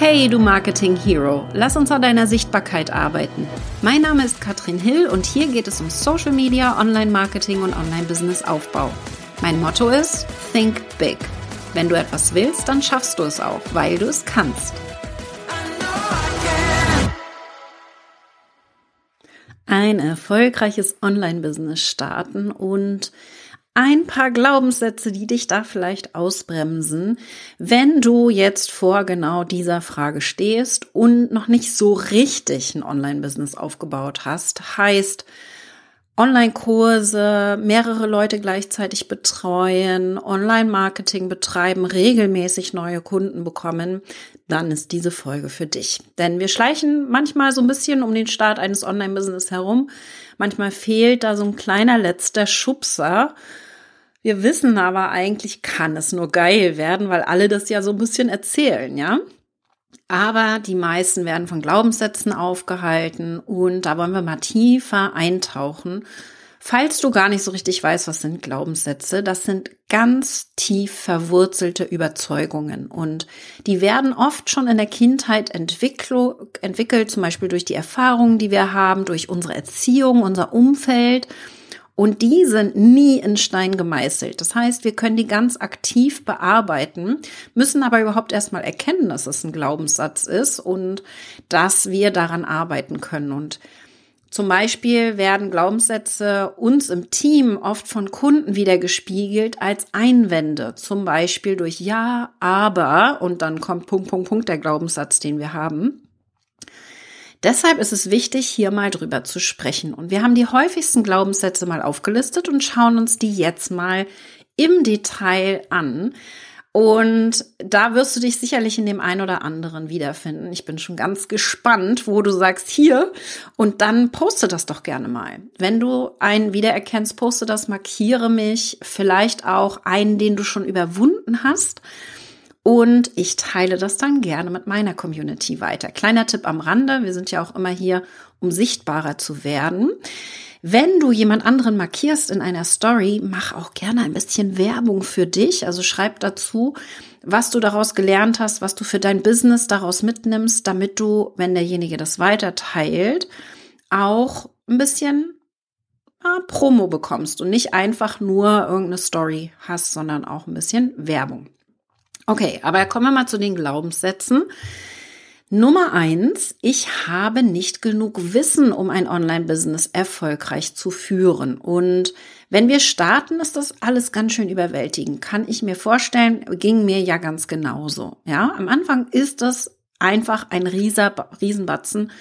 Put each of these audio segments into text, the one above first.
Hey, du Marketing Hero, lass uns an deiner Sichtbarkeit arbeiten. Mein Name ist Katrin Hill und hier geht es um Social Media, Online-Marketing und Online-Business-Aufbau. Mein Motto ist Think Big. Wenn du etwas willst, dann schaffst du es auch, weil du es kannst. Ein erfolgreiches Online-Business starten und ein paar Glaubenssätze, die dich da vielleicht ausbremsen, wenn du jetzt vor genau dieser Frage stehst und noch nicht so richtig ein Online-Business aufgebaut hast. Heißt, Online-Kurse, mehrere Leute gleichzeitig betreuen, Online-Marketing betreiben, regelmäßig neue Kunden bekommen, dann ist diese Folge für dich. Denn wir schleichen manchmal so ein bisschen um den Start eines Online-Business herum. Manchmal fehlt da so ein kleiner letzter Schubser wir wissen aber eigentlich, kann es nur geil werden, weil alle das ja so ein bisschen erzählen, ja? Aber die meisten werden von Glaubenssätzen aufgehalten und da wollen wir mal tiefer eintauchen. Falls du gar nicht so richtig weißt, was sind Glaubenssätze, das sind ganz tief verwurzelte Überzeugungen und die werden oft schon in der Kindheit entwickelt, zum Beispiel durch die Erfahrungen, die wir haben, durch unsere Erziehung, unser Umfeld und die sind nie in Stein gemeißelt. Das heißt, wir können die ganz aktiv bearbeiten, müssen aber überhaupt erstmal erkennen, dass es ein Glaubenssatz ist und dass wir daran arbeiten können. Und zum Beispiel werden Glaubenssätze uns im Team oft von Kunden wieder gespiegelt als Einwände. Zum Beispiel durch Ja, aber und dann kommt Punkt, Punkt, Punkt der Glaubenssatz, den wir haben. Deshalb ist es wichtig, hier mal drüber zu sprechen. Und wir haben die häufigsten Glaubenssätze mal aufgelistet und schauen uns die jetzt mal im Detail an. Und da wirst du dich sicherlich in dem einen oder anderen wiederfinden. Ich bin schon ganz gespannt, wo du sagst hier. Und dann poste das doch gerne mal. Wenn du einen wiedererkennst, poste das, markiere mich. Vielleicht auch einen, den du schon überwunden hast. Und ich teile das dann gerne mit meiner Community weiter. Kleiner Tipp am Rande, wir sind ja auch immer hier, um sichtbarer zu werden. Wenn du jemand anderen markierst in einer Story, mach auch gerne ein bisschen Werbung für dich. Also schreib dazu, was du daraus gelernt hast, was du für dein Business daraus mitnimmst, damit du, wenn derjenige das weiter teilt, auch ein bisschen äh, Promo bekommst und nicht einfach nur irgendeine Story hast, sondern auch ein bisschen Werbung. Okay, aber kommen wir mal zu den Glaubenssätzen. Nummer eins, ich habe nicht genug Wissen, um ein Online-Business erfolgreich zu führen. Und wenn wir starten, ist das alles ganz schön überwältigend. Kann ich mir vorstellen, ging mir ja ganz genauso. Ja, am Anfang ist das einfach ein rieser, Riesenbatzen.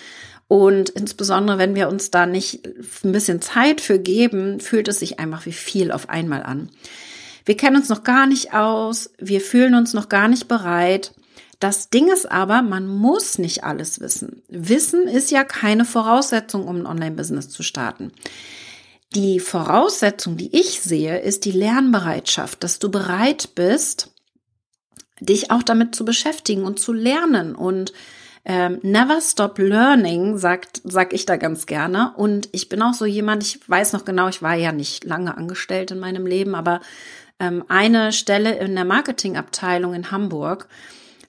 Und insbesondere, wenn wir uns da nicht ein bisschen Zeit für geben, fühlt es sich einfach wie viel auf einmal an. Wir kennen uns noch gar nicht aus, wir fühlen uns noch gar nicht bereit. Das Ding ist aber, man muss nicht alles wissen. Wissen ist ja keine Voraussetzung, um ein Online-Business zu starten. Die Voraussetzung, die ich sehe, ist die Lernbereitschaft, dass du bereit bist, dich auch damit zu beschäftigen und zu lernen und ähm, never stop learning, sagt, sag ich da ganz gerne. Und ich bin auch so jemand, ich weiß noch genau, ich war ja nicht lange angestellt in meinem Leben, aber ähm, eine Stelle in der Marketingabteilung in Hamburg.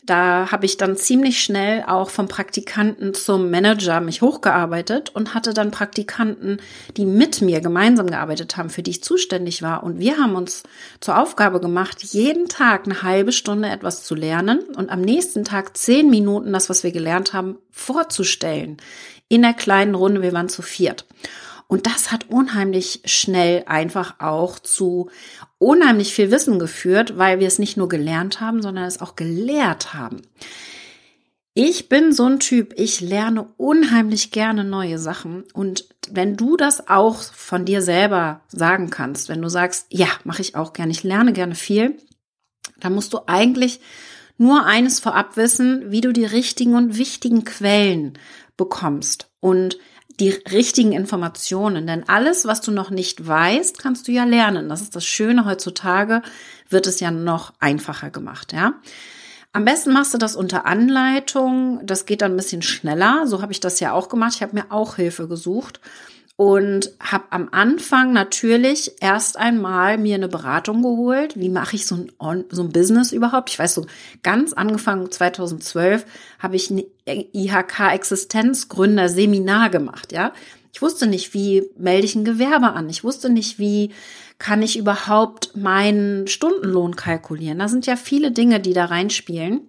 Da habe ich dann ziemlich schnell auch vom Praktikanten zum Manager mich hochgearbeitet und hatte dann Praktikanten, die mit mir gemeinsam gearbeitet haben, für die ich zuständig war. Und wir haben uns zur Aufgabe gemacht, jeden Tag eine halbe Stunde etwas zu lernen und am nächsten Tag zehn Minuten das, was wir gelernt haben, vorzustellen. In der kleinen Runde, wir waren zu viert. Und das hat unheimlich schnell einfach auch zu unheimlich viel Wissen geführt, weil wir es nicht nur gelernt haben, sondern es auch gelehrt haben. Ich bin so ein Typ, ich lerne unheimlich gerne neue Sachen. Und wenn du das auch von dir selber sagen kannst, wenn du sagst, ja, mache ich auch gerne, ich lerne gerne viel, dann musst du eigentlich nur eines vorab wissen, wie du die richtigen und wichtigen Quellen bekommst. Und die richtigen Informationen. Denn alles, was du noch nicht weißt, kannst du ja lernen. Das ist das Schöne. Heutzutage wird es ja noch einfacher gemacht, ja. Am besten machst du das unter Anleitung. Das geht dann ein bisschen schneller. So habe ich das ja auch gemacht. Ich habe mir auch Hilfe gesucht. Und habe am Anfang natürlich erst einmal mir eine Beratung geholt. Wie mache ich so ein, so ein Business überhaupt? Ich weiß so, ganz angefangen 2012 habe ich ein IHK-Existenzgründer-Seminar gemacht, ja. Ich wusste nicht, wie melde ich ein Gewerbe an. Ich wusste nicht, wie kann ich überhaupt meinen Stundenlohn kalkulieren. Da sind ja viele Dinge, die da reinspielen.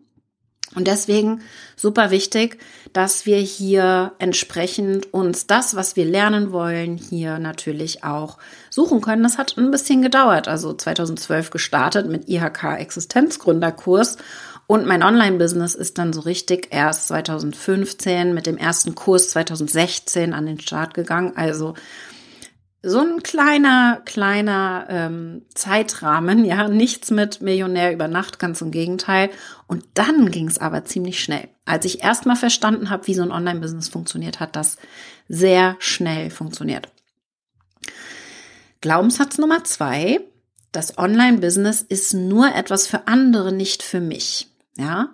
Und deswegen super wichtig, dass wir hier entsprechend uns das, was wir lernen wollen, hier natürlich auch suchen können. Das hat ein bisschen gedauert. Also 2012 gestartet mit IHK Existenzgründerkurs und mein Online-Business ist dann so richtig erst 2015 mit dem ersten Kurs 2016 an den Start gegangen. Also so ein kleiner, kleiner ähm, Zeitrahmen, ja, nichts mit Millionär über Nacht, ganz im Gegenteil. Und dann ging es aber ziemlich schnell. Als ich erstmal verstanden habe, wie so ein Online-Business funktioniert, hat das sehr schnell funktioniert. Glaubenssatz Nummer zwei, das Online-Business ist nur etwas für andere, nicht für mich. Ja,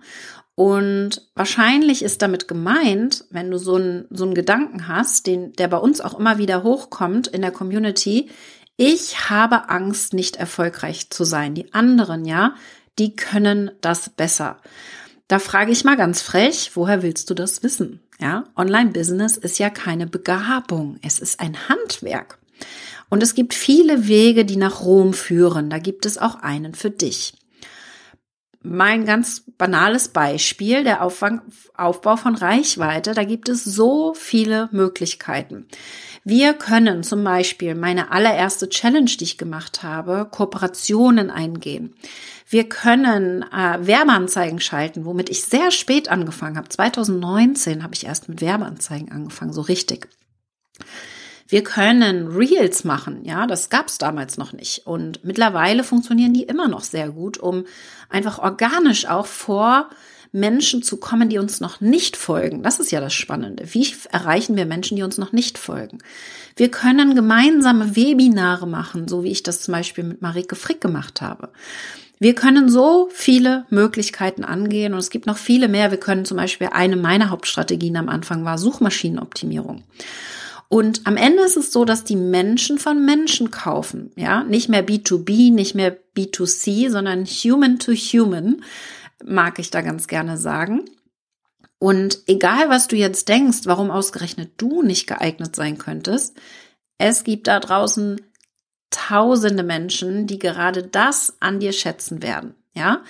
und wahrscheinlich ist damit gemeint, wenn du so einen, so einen Gedanken hast, den, der bei uns auch immer wieder hochkommt in der Community, ich habe Angst, nicht erfolgreich zu sein. Die anderen, ja, die können das besser. Da frage ich mal ganz frech, woher willst du das wissen? Ja, Online-Business ist ja keine Begabung. Es ist ein Handwerk. Und es gibt viele Wege, die nach Rom führen. Da gibt es auch einen für dich mein ganz banales Beispiel, der Aufbau von Reichweite. Da gibt es so viele Möglichkeiten. Wir können zum Beispiel meine allererste Challenge, die ich gemacht habe, Kooperationen eingehen. Wir können äh, Werbeanzeigen schalten, womit ich sehr spät angefangen habe. 2019 habe ich erst mit Werbeanzeigen angefangen, so richtig. Wir können Reels machen, ja, das gab's damals noch nicht. Und mittlerweile funktionieren die immer noch sehr gut, um einfach organisch auch vor Menschen zu kommen, die uns noch nicht folgen. Das ist ja das Spannende. Wie erreichen wir Menschen, die uns noch nicht folgen? Wir können gemeinsame Webinare machen, so wie ich das zum Beispiel mit Marike Frick gemacht habe. Wir können so viele Möglichkeiten angehen und es gibt noch viele mehr. Wir können zum Beispiel eine meiner Hauptstrategien am Anfang war Suchmaschinenoptimierung. Und am Ende ist es so, dass die Menschen von Menschen kaufen, ja, nicht mehr B2B, nicht mehr B2C, sondern Human to Human, mag ich da ganz gerne sagen. Und egal, was du jetzt denkst, warum ausgerechnet du nicht geeignet sein könntest, es gibt da draußen tausende Menschen, die gerade das an dir schätzen werden, ja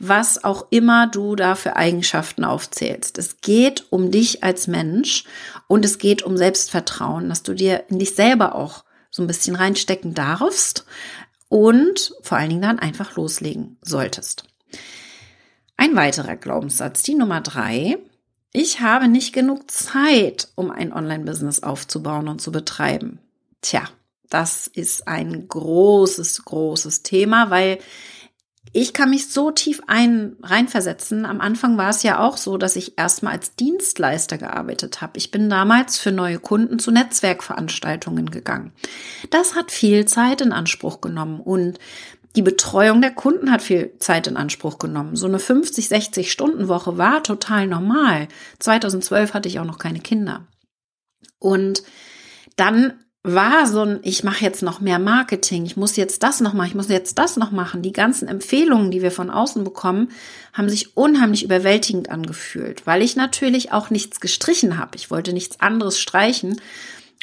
was auch immer du da für Eigenschaften aufzählst. Es geht um dich als Mensch und es geht um Selbstvertrauen, dass du dir in dich selber auch so ein bisschen reinstecken darfst und vor allen Dingen dann einfach loslegen solltest. Ein weiterer Glaubenssatz, die Nummer drei. Ich habe nicht genug Zeit, um ein Online-Business aufzubauen und zu betreiben. Tja, das ist ein großes, großes Thema, weil ich kann mich so tief ein, reinversetzen. Am Anfang war es ja auch so, dass ich erstmal als Dienstleister gearbeitet habe. Ich bin damals für neue Kunden zu Netzwerkveranstaltungen gegangen. Das hat viel Zeit in Anspruch genommen und die Betreuung der Kunden hat viel Zeit in Anspruch genommen. So eine 50, 60 Stunden Woche war total normal. 2012 hatte ich auch noch keine Kinder. Und dann war so ein, ich mache jetzt noch mehr Marketing, ich muss jetzt das noch machen, ich muss jetzt das noch machen. Die ganzen Empfehlungen, die wir von außen bekommen, haben sich unheimlich überwältigend angefühlt, weil ich natürlich auch nichts gestrichen habe. Ich wollte nichts anderes streichen,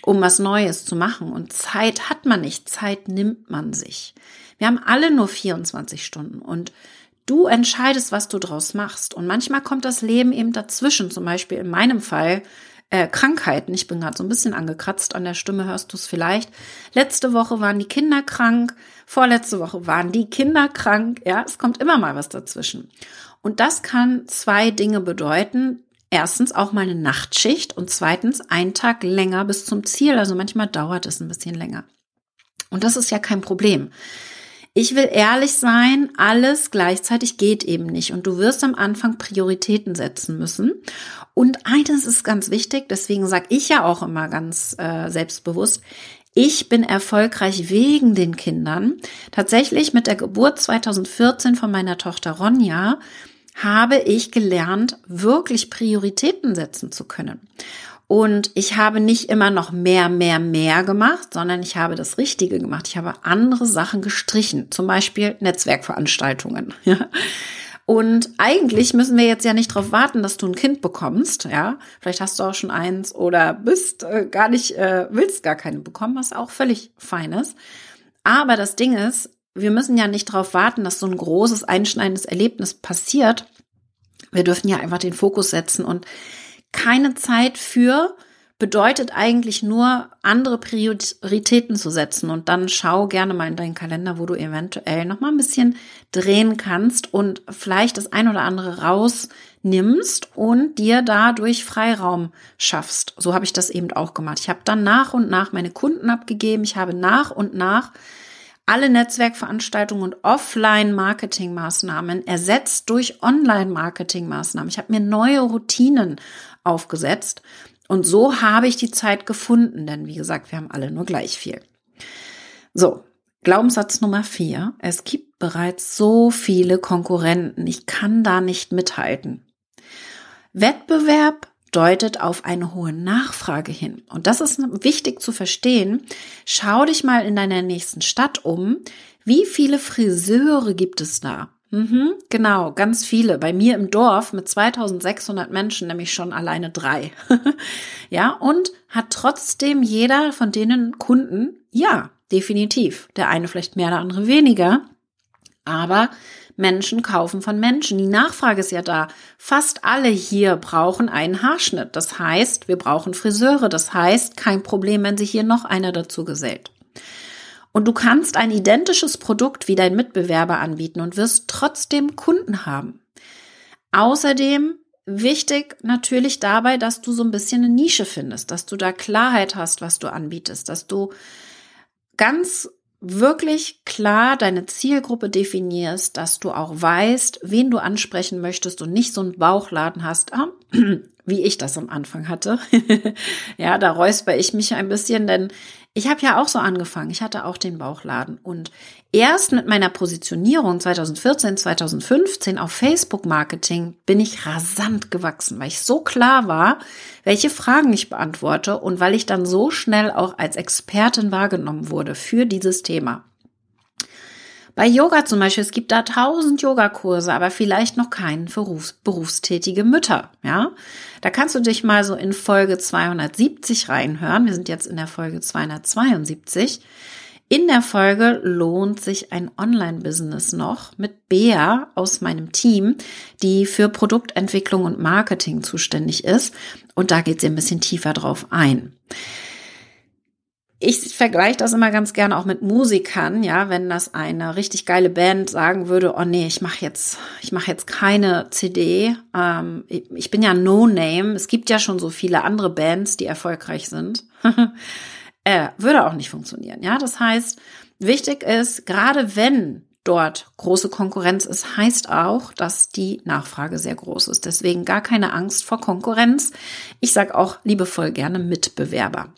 um was Neues zu machen. Und Zeit hat man nicht, Zeit nimmt man sich. Wir haben alle nur 24 Stunden und du entscheidest, was du draus machst. Und manchmal kommt das Leben eben dazwischen. Zum Beispiel in meinem Fall äh, Krankheiten. Ich bin gerade so ein bisschen angekratzt an der Stimme, hörst du es vielleicht. Letzte Woche waren die Kinder krank, vorletzte Woche waren die Kinder krank. Ja, es kommt immer mal was dazwischen. Und das kann zwei Dinge bedeuten. Erstens auch mal eine Nachtschicht und zweitens ein Tag länger bis zum Ziel. Also manchmal dauert es ein bisschen länger. Und das ist ja kein Problem. Ich will ehrlich sein, alles gleichzeitig geht eben nicht. Und du wirst am Anfang Prioritäten setzen müssen. Und eines ist ganz wichtig, deswegen sage ich ja auch immer ganz äh, selbstbewusst, ich bin erfolgreich wegen den Kindern. Tatsächlich mit der Geburt 2014 von meiner Tochter Ronja habe ich gelernt, wirklich Prioritäten setzen zu können. Und ich habe nicht immer noch mehr, mehr, mehr gemacht, sondern ich habe das Richtige gemacht. Ich habe andere Sachen gestrichen, zum Beispiel Netzwerkveranstaltungen. Und eigentlich müssen wir jetzt ja nicht darauf warten, dass du ein Kind bekommst, ja. Vielleicht hast du auch schon eins oder bist äh, gar nicht, äh, willst gar keine bekommen, was auch völlig fein ist. Aber das Ding ist, wir müssen ja nicht darauf warten, dass so ein großes, einschneidendes Erlebnis passiert. Wir dürfen ja einfach den Fokus setzen und keine Zeit für bedeutet eigentlich nur, andere Prioritäten zu setzen. Und dann schau gerne mal in deinen Kalender, wo du eventuell noch mal ein bisschen drehen kannst und vielleicht das ein oder andere rausnimmst und dir dadurch Freiraum schaffst. So habe ich das eben auch gemacht. Ich habe dann nach und nach meine Kunden abgegeben. Ich habe nach und nach alle Netzwerkveranstaltungen und Offline-Marketing-Maßnahmen ersetzt durch Online-Marketing-Maßnahmen. Ich habe mir neue Routinen aufgesetzt und so habe ich die Zeit gefunden, denn wie gesagt, wir haben alle nur gleich viel. So, Glaubenssatz Nummer vier. Es gibt bereits so viele Konkurrenten. Ich kann da nicht mithalten. Wettbewerb deutet auf eine hohe Nachfrage hin. Und das ist wichtig zu verstehen. Schau dich mal in deiner nächsten Stadt um. Wie viele Friseure gibt es da? Mhm, genau, ganz viele. Bei mir im Dorf mit 2600 Menschen nämlich schon alleine drei. ja, und hat trotzdem jeder von denen Kunden? Ja, definitiv. Der eine vielleicht mehr, der andere weniger. Aber Menschen kaufen von Menschen. Die Nachfrage ist ja da. Fast alle hier brauchen einen Haarschnitt. Das heißt, wir brauchen Friseure. Das heißt, kein Problem, wenn sich hier noch einer dazu gesellt. Und du kannst ein identisches Produkt wie dein Mitbewerber anbieten und wirst trotzdem Kunden haben. Außerdem wichtig natürlich dabei, dass du so ein bisschen eine Nische findest, dass du da Klarheit hast, was du anbietest, dass du ganz wirklich klar deine Zielgruppe definierst, dass du auch weißt, wen du ansprechen möchtest und nicht so einen Bauchladen hast, ah, wie ich das am Anfang hatte. ja, da räusper ich mich ein bisschen, denn ich habe ja auch so angefangen. Ich hatte auch den Bauchladen und erst mit meiner Positionierung 2014, 2015 auf Facebook Marketing bin ich rasant gewachsen, weil ich so klar war, welche Fragen ich beantworte und weil ich dann so schnell auch als Expertin wahrgenommen wurde für dieses Thema. Bei Yoga zum Beispiel, es gibt da tausend Yogakurse, aber vielleicht noch keinen für Berufs berufstätige Mütter, ja. Da kannst du dich mal so in Folge 270 reinhören. Wir sind jetzt in der Folge 272. In der Folge lohnt sich ein Online-Business noch mit Bea aus meinem Team, die für Produktentwicklung und Marketing zuständig ist. Und da geht sie ein bisschen tiefer drauf ein ich vergleiche das immer ganz gerne auch mit Musikern, ja, wenn das eine richtig geile Band sagen würde, oh nee, ich mache jetzt, ich mache jetzt keine CD. Ähm, ich bin ja No Name. Es gibt ja schon so viele andere Bands, die erfolgreich sind. äh, würde auch nicht funktionieren. Ja, das heißt, wichtig ist, gerade wenn dort große Konkurrenz ist, heißt auch, dass die Nachfrage sehr groß ist. Deswegen gar keine Angst vor Konkurrenz. Ich sage auch liebevoll gerne Mitbewerber.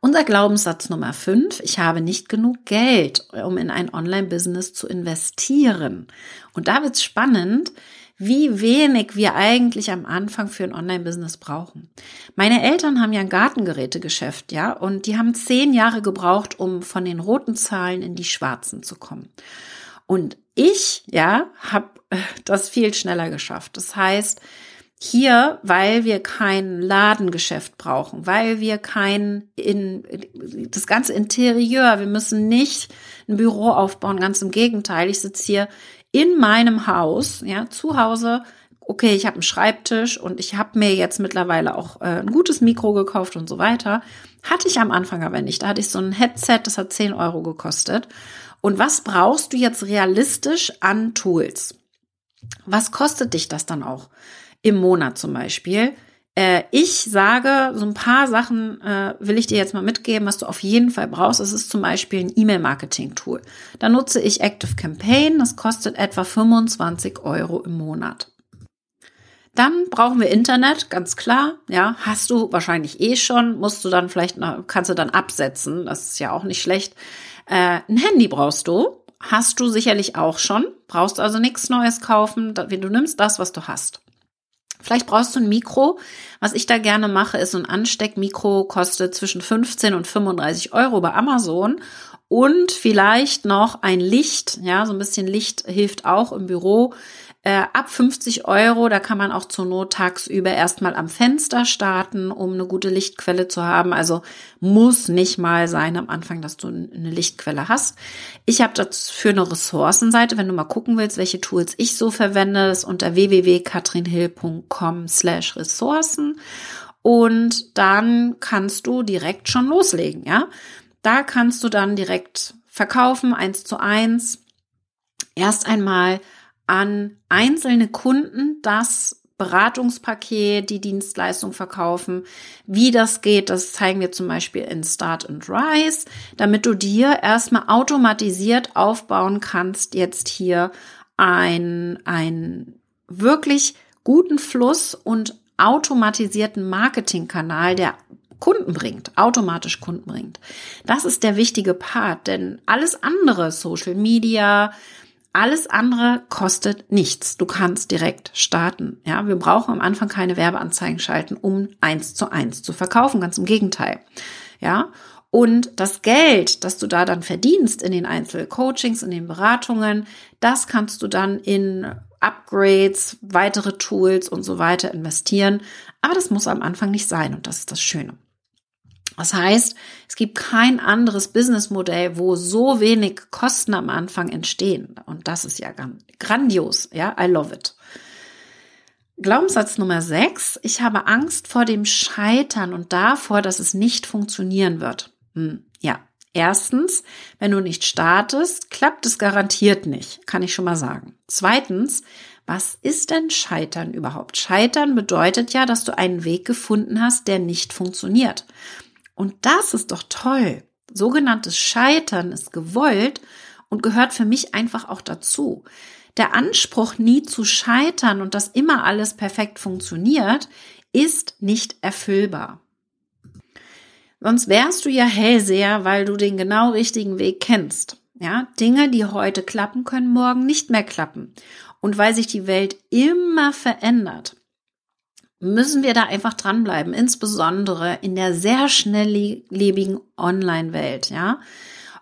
Unser Glaubenssatz Nummer 5, ich habe nicht genug Geld, um in ein Online-Business zu investieren. Und da wird es spannend, wie wenig wir eigentlich am Anfang für ein Online-Business brauchen. Meine Eltern haben ja ein Gartengerätegeschäft, ja, und die haben zehn Jahre gebraucht, um von den roten Zahlen in die schwarzen zu kommen. Und ich, ja, habe das viel schneller geschafft. Das heißt, hier, weil wir kein Ladengeschäft brauchen, weil wir kein in das ganze Interieur, wir müssen nicht ein Büro aufbauen, ganz im Gegenteil. Ich sitze hier in meinem Haus, ja, zu Hause. Okay, ich habe einen Schreibtisch und ich habe mir jetzt mittlerweile auch äh, ein gutes Mikro gekauft und so weiter. Hatte ich am Anfang aber nicht. Da hatte ich so ein Headset, das hat 10 Euro gekostet. Und was brauchst du jetzt realistisch an Tools? Was kostet dich das dann auch? Im Monat zum Beispiel. Äh, ich sage, so ein paar Sachen äh, will ich dir jetzt mal mitgeben, was du auf jeden Fall brauchst. Es ist zum Beispiel ein E-Mail-Marketing-Tool. Da nutze ich Active Campaign. Das kostet etwa 25 Euro im Monat. Dann brauchen wir Internet, ganz klar. Ja, hast du wahrscheinlich eh schon, musst du dann vielleicht, kannst du dann absetzen. Das ist ja auch nicht schlecht. Äh, ein Handy brauchst du. Hast du sicherlich auch schon. Brauchst also nichts Neues kaufen. Du nimmst das, was du hast. Vielleicht brauchst du ein Mikro. Was ich da gerne mache, ist so ein Ansteckmikro, kostet zwischen 15 und 35 Euro bei Amazon. Und vielleicht noch ein Licht, ja, so ein bisschen Licht hilft auch im Büro äh, ab 50 Euro, da kann man auch zur Not tagsüber erstmal am Fenster starten, um eine gute Lichtquelle zu haben. Also muss nicht mal sein am Anfang, dass du eine Lichtquelle hast. Ich habe dafür eine Ressourcenseite, wenn du mal gucken willst, welche Tools ich so verwende, ist unter www.katrinhill.com slash Ressourcen. Und dann kannst du direkt schon loslegen, ja. Da kannst du dann direkt verkaufen, eins zu eins. Erst einmal an einzelne Kunden das Beratungspaket, die Dienstleistung verkaufen. Wie das geht, das zeigen wir zum Beispiel in Start and Rise, damit du dir erstmal automatisiert aufbauen kannst, jetzt hier ein, ein wirklich guten Fluss und automatisierten Marketingkanal, der Kunden bringt, automatisch Kunden bringt. Das ist der wichtige Part, denn alles andere, Social Media, alles andere kostet nichts. Du kannst direkt starten. Ja, wir brauchen am Anfang keine Werbeanzeigen schalten, um eins zu eins zu verkaufen. Ganz im Gegenteil. Ja, und das Geld, das du da dann verdienst in den Einzelcoachings, in den Beratungen, das kannst du dann in Upgrades, weitere Tools und so weiter investieren. Aber das muss am Anfang nicht sein und das ist das Schöne. Das heißt, es gibt kein anderes Businessmodell, wo so wenig Kosten am Anfang entstehen. Und das ist ja grandios. Ja, I love it. Glaubenssatz Nummer 6. Ich habe Angst vor dem Scheitern und davor, dass es nicht funktionieren wird. Hm, ja. Erstens, wenn du nicht startest, klappt es garantiert nicht. Kann ich schon mal sagen. Zweitens, was ist denn Scheitern überhaupt? Scheitern bedeutet ja, dass du einen Weg gefunden hast, der nicht funktioniert. Und das ist doch toll. Sogenanntes Scheitern ist gewollt und gehört für mich einfach auch dazu. Der Anspruch, nie zu scheitern und dass immer alles perfekt funktioniert, ist nicht erfüllbar. Sonst wärst du ja Hellseher, weil du den genau richtigen Weg kennst. Ja, Dinge, die heute klappen, können morgen nicht mehr klappen. Und weil sich die Welt immer verändert, müssen wir da einfach dranbleiben, insbesondere in der sehr schnelllebigen Online-Welt, ja.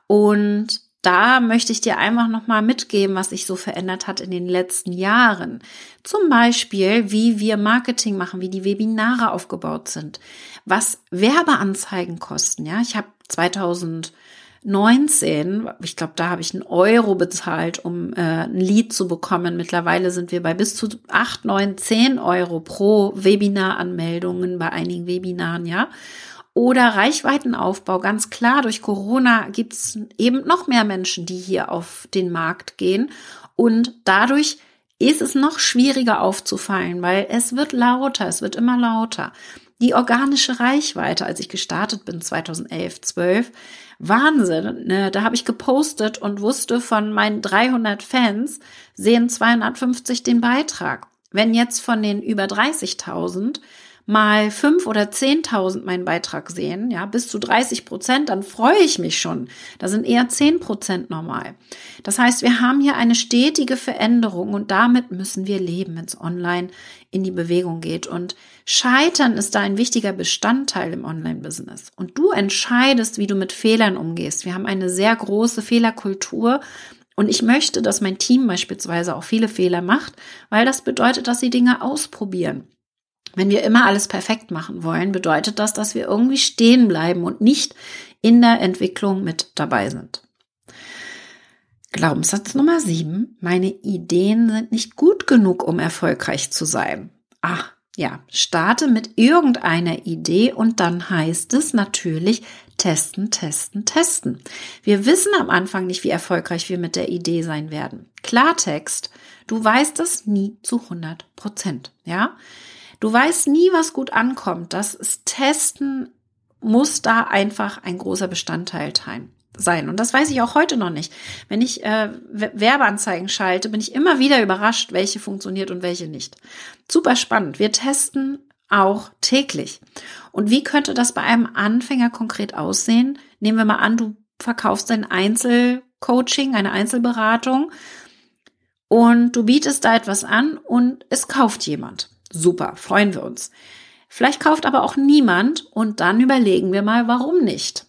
Und da möchte ich dir einfach nochmal mitgeben, was sich so verändert hat in den letzten Jahren. Zum Beispiel, wie wir Marketing machen, wie die Webinare aufgebaut sind, was Werbeanzeigen kosten. Ja, ich habe 2000 19, ich glaube, da habe ich einen Euro bezahlt, um äh, ein Lied zu bekommen. Mittlerweile sind wir bei bis zu 8, 9, 10 Euro pro Webinaranmeldungen bei einigen Webinaren, ja. Oder Reichweitenaufbau, ganz klar, durch Corona gibt es eben noch mehr Menschen, die hier auf den Markt gehen. Und dadurch ist es noch schwieriger aufzufallen, weil es wird lauter, es wird immer lauter. Die organische Reichweite, als ich gestartet bin, 2011, 12, Wahnsinn. Ne? Da habe ich gepostet und wusste von meinen 300 Fans sehen 250 den Beitrag. Wenn jetzt von den über 30.000 mal fünf oder zehntausend meinen Beitrag sehen, ja, bis zu 30 Prozent, dann freue ich mich schon. Da sind eher zehn Prozent normal. Das heißt, wir haben hier eine stetige Veränderung und damit müssen wir leben, wenn es online in die Bewegung geht. Und Scheitern ist da ein wichtiger Bestandteil im Online-Business. Und du entscheidest, wie du mit Fehlern umgehst. Wir haben eine sehr große Fehlerkultur und ich möchte, dass mein Team beispielsweise auch viele Fehler macht, weil das bedeutet, dass sie Dinge ausprobieren. Wenn wir immer alles perfekt machen wollen, bedeutet das, dass wir irgendwie stehen bleiben und nicht in der Entwicklung mit dabei sind. Glaubenssatz Nummer sieben. Meine Ideen sind nicht gut genug, um erfolgreich zu sein. Ah, ja, starte mit irgendeiner Idee und dann heißt es natürlich testen, testen, testen. Wir wissen am Anfang nicht, wie erfolgreich wir mit der Idee sein werden. Klartext, du weißt es nie zu 100 Prozent, ja? Du weißt nie, was gut ankommt. Das Testen muss da einfach ein großer Bestandteil sein. Und das weiß ich auch heute noch nicht. Wenn ich äh, Werbeanzeigen schalte, bin ich immer wieder überrascht, welche funktioniert und welche nicht. Super spannend. Wir testen auch täglich. Und wie könnte das bei einem Anfänger konkret aussehen? Nehmen wir mal an, du verkaufst ein Einzelcoaching, eine Einzelberatung und du bietest da etwas an und es kauft jemand. Super, freuen wir uns. Vielleicht kauft aber auch niemand und dann überlegen wir mal, warum nicht.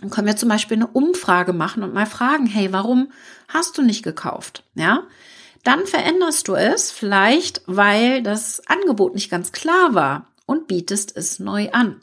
Dann können wir zum Beispiel eine Umfrage machen und mal fragen, hey, warum hast du nicht gekauft? Ja, dann veränderst du es vielleicht, weil das Angebot nicht ganz klar war und bietest es neu an.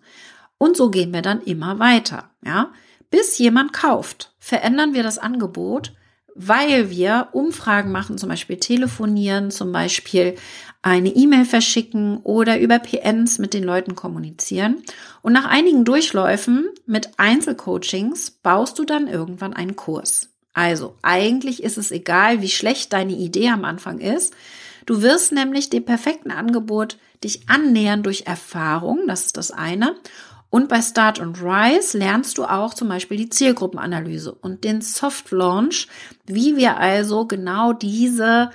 Und so gehen wir dann immer weiter. Ja, bis jemand kauft, verändern wir das Angebot, weil wir Umfragen machen, zum Beispiel telefonieren, zum Beispiel eine E-Mail verschicken oder über PNs mit den Leuten kommunizieren. Und nach einigen Durchläufen mit Einzelcoachings baust du dann irgendwann einen Kurs. Also eigentlich ist es egal, wie schlecht deine Idee am Anfang ist. Du wirst nämlich dem perfekten Angebot dich annähern durch Erfahrung, das ist das eine. Und bei Start und Rise lernst du auch zum Beispiel die Zielgruppenanalyse und den Soft Launch, wie wir also genau diese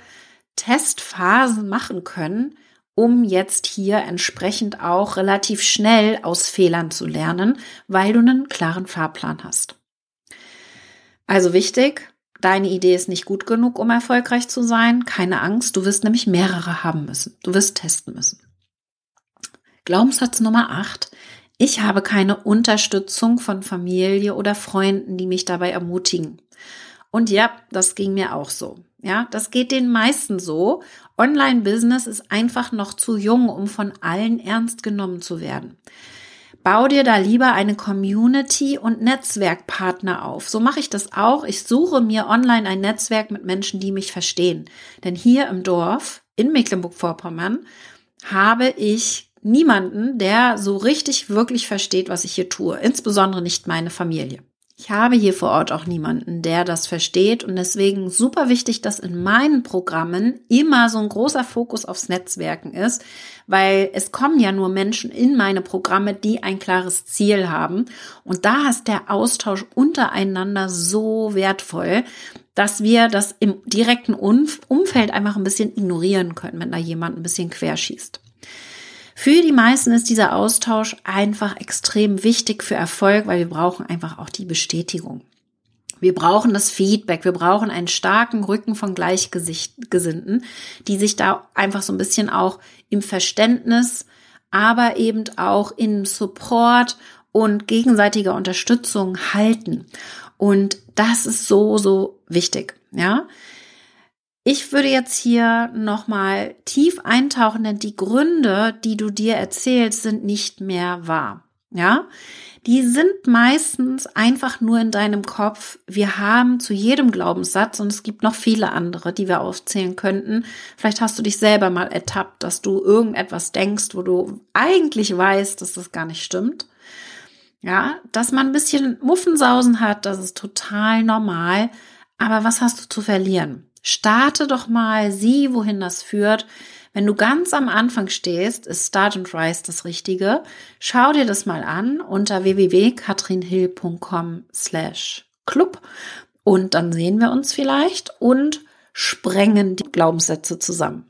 Testphasen machen können, um jetzt hier entsprechend auch relativ schnell aus Fehlern zu lernen, weil du einen klaren Fahrplan hast. Also wichtig, deine Idee ist nicht gut genug, um erfolgreich zu sein. Keine Angst, du wirst nämlich mehrere haben müssen. Du wirst testen müssen. Glaubenssatz Nummer 8. Ich habe keine Unterstützung von Familie oder Freunden, die mich dabei ermutigen. Und ja, das ging mir auch so. Ja, das geht den meisten so. Online-Business ist einfach noch zu jung, um von allen ernst genommen zu werden. Bau dir da lieber eine Community und Netzwerkpartner auf. So mache ich das auch. Ich suche mir online ein Netzwerk mit Menschen, die mich verstehen. Denn hier im Dorf in Mecklenburg-Vorpommern habe ich niemanden, der so richtig wirklich versteht, was ich hier tue. Insbesondere nicht meine Familie. Ich habe hier vor Ort auch niemanden, der das versteht und deswegen super wichtig, dass in meinen Programmen immer so ein großer Fokus aufs Netzwerken ist, weil es kommen ja nur Menschen in meine Programme, die ein klares Ziel haben und da ist der Austausch untereinander so wertvoll, dass wir das im direkten Umfeld einfach ein bisschen ignorieren können, wenn da jemand ein bisschen querschießt. Für die meisten ist dieser Austausch einfach extrem wichtig für Erfolg, weil wir brauchen einfach auch die Bestätigung. Wir brauchen das Feedback, wir brauchen einen starken Rücken von Gleichgesinnten, die sich da einfach so ein bisschen auch im Verständnis, aber eben auch im Support und gegenseitiger Unterstützung halten. Und das ist so, so wichtig, ja. Ich würde jetzt hier nochmal tief eintauchen, denn die Gründe, die du dir erzählst, sind nicht mehr wahr. Ja, die sind meistens einfach nur in deinem Kopf. Wir haben zu jedem Glaubenssatz, und es gibt noch viele andere, die wir aufzählen könnten. Vielleicht hast du dich selber mal ertappt, dass du irgendetwas denkst, wo du eigentlich weißt, dass das gar nicht stimmt. Ja, dass man ein bisschen Muffensausen hat, das ist total normal. Aber was hast du zu verlieren? Starte doch mal, sieh, wohin das führt. Wenn du ganz am Anfang stehst, ist Start and Rise das Richtige. Schau dir das mal an unter www.katrinhill.com slash club und dann sehen wir uns vielleicht und sprengen die Glaubenssätze zusammen.